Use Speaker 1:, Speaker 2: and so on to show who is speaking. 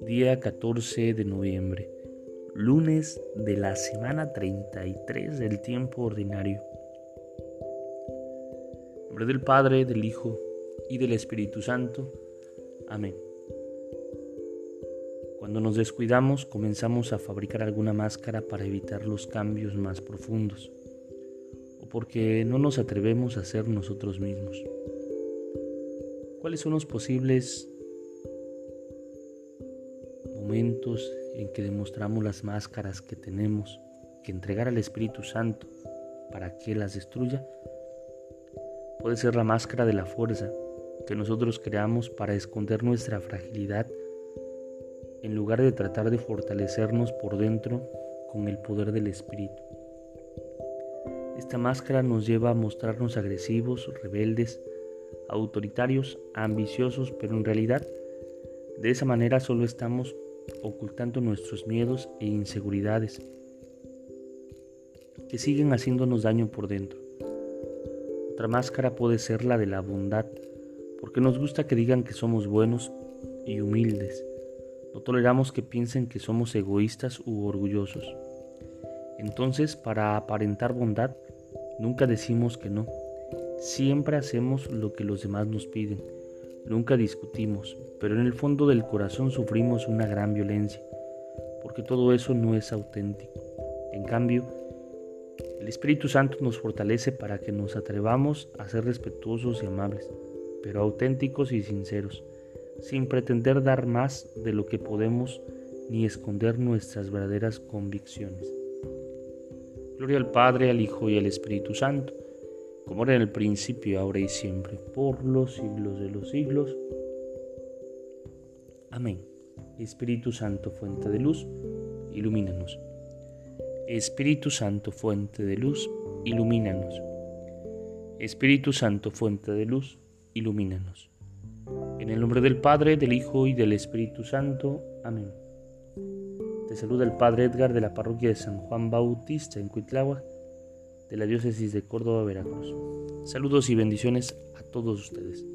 Speaker 1: Día 14 de noviembre, lunes de la semana 33 del tiempo ordinario. En nombre del Padre, del Hijo y del Espíritu Santo. Amén. Cuando nos descuidamos comenzamos a fabricar alguna máscara para evitar los cambios más profundos porque no nos atrevemos a ser nosotros mismos. ¿Cuáles son los posibles momentos en que demostramos las máscaras que tenemos que entregar al Espíritu Santo para que las destruya? Puede ser la máscara de la fuerza que nosotros creamos para esconder nuestra fragilidad en lugar de tratar de fortalecernos por dentro con el poder del Espíritu. Esta máscara nos lleva a mostrarnos agresivos, rebeldes, autoritarios, ambiciosos, pero en realidad de esa manera solo estamos ocultando nuestros miedos e inseguridades que siguen haciéndonos daño por dentro. Otra máscara puede ser la de la bondad, porque nos gusta que digan que somos buenos y humildes, no toleramos que piensen que somos egoístas u orgullosos. Entonces, para aparentar bondad, nunca decimos que no. Siempre hacemos lo que los demás nos piden. Nunca discutimos, pero en el fondo del corazón sufrimos una gran violencia, porque todo eso no es auténtico. En cambio, el Espíritu Santo nos fortalece para que nos atrevamos a ser respetuosos y amables, pero auténticos y sinceros sin pretender dar más de lo que podemos ni esconder nuestras verdaderas convicciones. Gloria al Padre, al Hijo y al Espíritu Santo, como era en el principio, ahora y siempre, por los siglos de los siglos. Amén. Espíritu Santo, fuente de luz, ilumínanos. Espíritu Santo, fuente de luz, ilumínanos. Espíritu Santo, fuente de luz, ilumínanos. En el nombre del Padre, del Hijo y del Espíritu Santo. Amén. Te saluda el Padre Edgar de la parroquia de San Juan Bautista en Cuitlagua, de la diócesis de Córdoba, Veracruz. Saludos y bendiciones a todos ustedes.